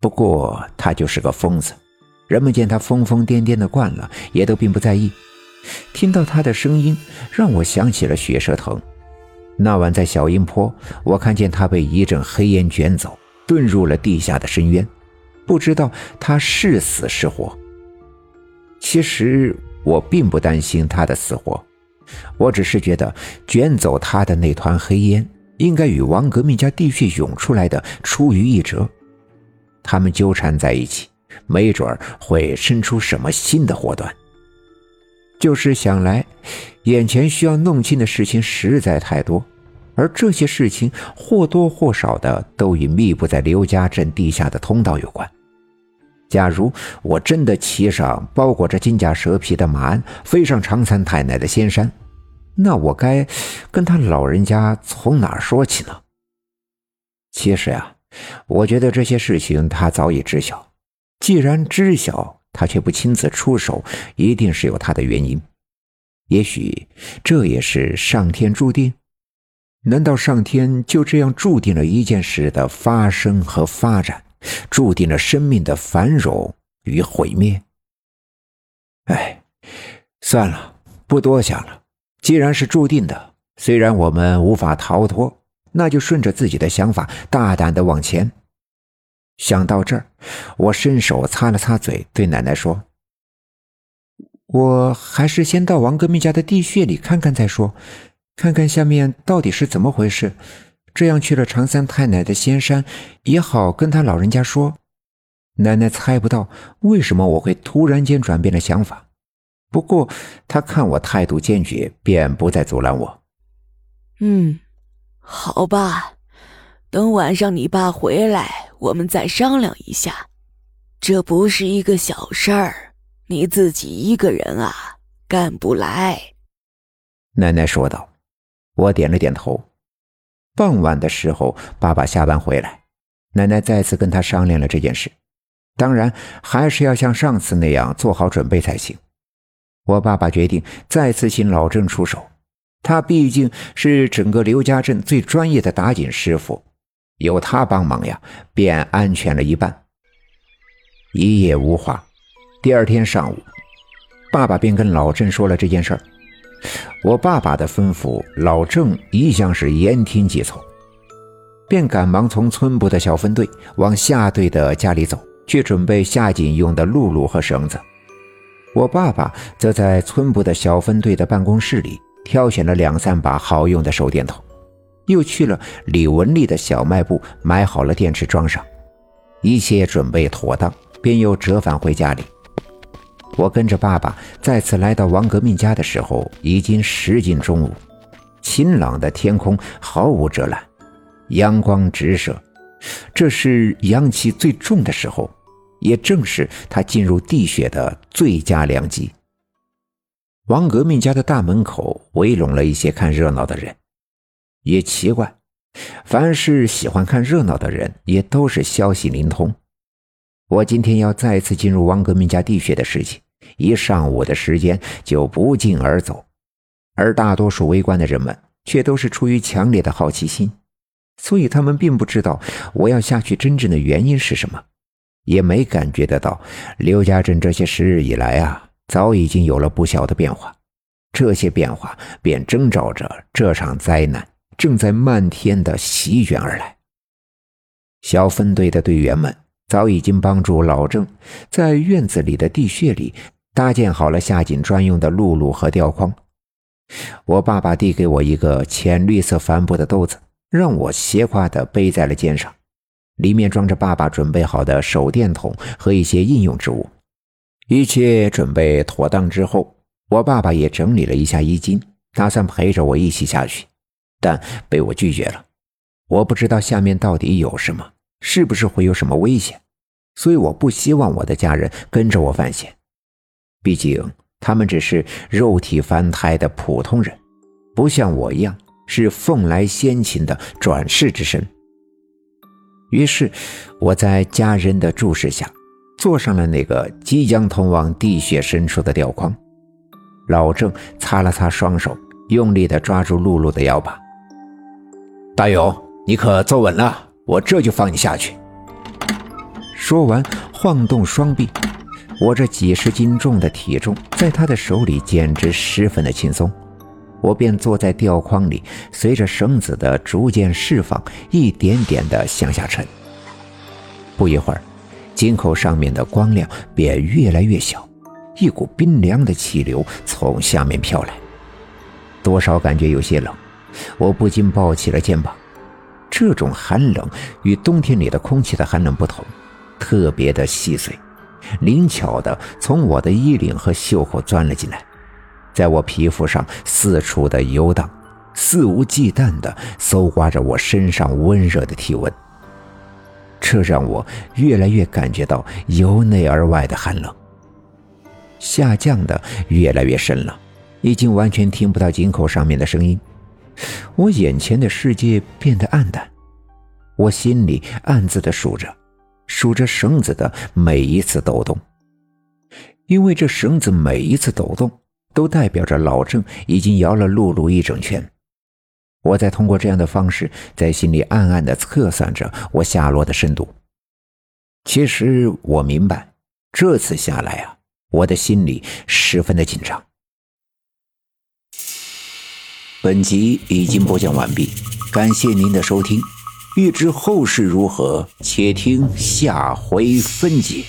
不过他就是个疯子，人们见他疯疯癫癫的惯了，也都并不在意。听到他的声音，让我想起了血蛇藤。那晚在小阴坡，我看见他被一阵黑烟卷走，遁入了地下的深渊，不知道他是死是活。其实我并不担心他的死活，我只是觉得卷走他的那团黑烟，应该与王革命家地穴涌出来的出于一辙。他们纠缠在一起，没准会生出什么新的祸端。就是想来，眼前需要弄清的事情实在太多，而这些事情或多或少的都与密布在刘家镇地下的通道有关。假如我真的骑上包裹着金甲蛇皮的马鞍，飞上长三太奶的仙山，那我该跟他老人家从哪儿说起呢？其实呀，我觉得这些事情他早已知晓，既然知晓。他却不亲自出手，一定是有他的原因。也许这也是上天注定。难道上天就这样注定了一件事的发生和发展，注定了生命的繁荣与毁灭？哎，算了，不多想了。既然是注定的，虽然我们无法逃脱，那就顺着自己的想法，大胆的往前。想到这儿，我伸手擦了擦嘴，对奶奶说：“我还是先到王革命家的地穴里看看再说，看看下面到底是怎么回事。这样去了常三太奶的仙山，也好跟他老人家说。”奶奶猜不到为什么我会突然间转变了想法，不过她看我态度坚决，便不再阻拦我。嗯，好吧，等晚上你爸回来。我们再商量一下，这不是一个小事儿，你自己一个人啊干不来。”奶奶说道。我点了点头。傍晚的时候，爸爸下班回来，奶奶再次跟他商量了这件事。当然，还是要像上次那样做好准备才行。我爸爸决定再次请老郑出手，他毕竟是整个刘家镇最专业的打井师傅。有他帮忙呀，便安全了一半。一夜无话。第二天上午，爸爸便跟老郑说了这件事儿。我爸爸的吩咐，老郑一向是言听计从，便赶忙从村部的小分队往下队的家里走去，准备下井用的露露和绳子。我爸爸则在村部的小分队的办公室里挑选了两三把好用的手电筒。又去了李文丽的小卖部，买好了电池装上，一切准备妥当，便又折返回家里。我跟着爸爸再次来到王革命家的时候，已经时近中午，晴朗的天空毫无遮拦，阳光直射，这是阳气最重的时候，也正是他进入地穴的最佳良机。王革命家的大门口围拢了一些看热闹的人。也奇怪，凡是喜欢看热闹的人，也都是消息灵通。我今天要再次进入王革命家地穴的事情，一上午的时间就不胫而走，而大多数围观的人们却都是出于强烈的好奇心，所以他们并不知道我要下去真正的原因是什么，也没感觉得到刘家镇这些时日以来啊，早已经有了不小的变化，这些变化便征兆着这场灾难。正在漫天的席卷而来。小分队的队员们早已经帮助老郑在院子里的地穴里搭建好了下井专用的露露和吊筐。我爸爸递给我一个浅绿色帆布的兜子，让我斜挎的背在了肩上，里面装着爸爸准备好的手电筒和一些应用之物。一切准备妥当之后，我爸爸也整理了一下衣襟，打算陪着我一起下去。但被我拒绝了。我不知道下面到底有什么，是不是会有什么危险，所以我不希望我的家人跟着我犯险。毕竟他们只是肉体凡胎的普通人，不像我一样是凤来仙禽的转世之身。于是我在家人的注视下，坐上了那个即将通往地穴深处的吊筐。老郑擦了擦双手，用力地抓住露露的腰把。大勇，你可坐稳了，我这就放你下去。说完，晃动双臂，我这几十斤重的体重在他的手里简直十分的轻松。我便坐在吊筐里，随着绳子的逐渐释放，一点点的向下沉。不一会儿，井口上面的光亮便越来越小，一股冰凉的气流从下面飘来，多少感觉有些冷。我不禁抱起了肩膀。这种寒冷与冬天里的空气的寒冷不同，特别的细碎，灵巧的从我的衣领和袖口钻了进来。在我皮肤上四处的游荡，肆无忌惮的搜刮着我身上温热的体温。这让我越来越感觉到由内而外的寒冷，下降的越来越深了，已经完全听不到井口上面的声音。我眼前的世界变得暗淡，我心里暗自的数着，数着绳子的每一次抖动，因为这绳子每一次抖动。都代表着老郑已经摇了露露一整圈。我在通过这样的方式，在心里暗暗的测算着我下落的深度。其实我明白，这次下来啊，我的心里十分的紧张。本集已经播讲完毕，感谢您的收听。欲知后事如何，且听下回分解。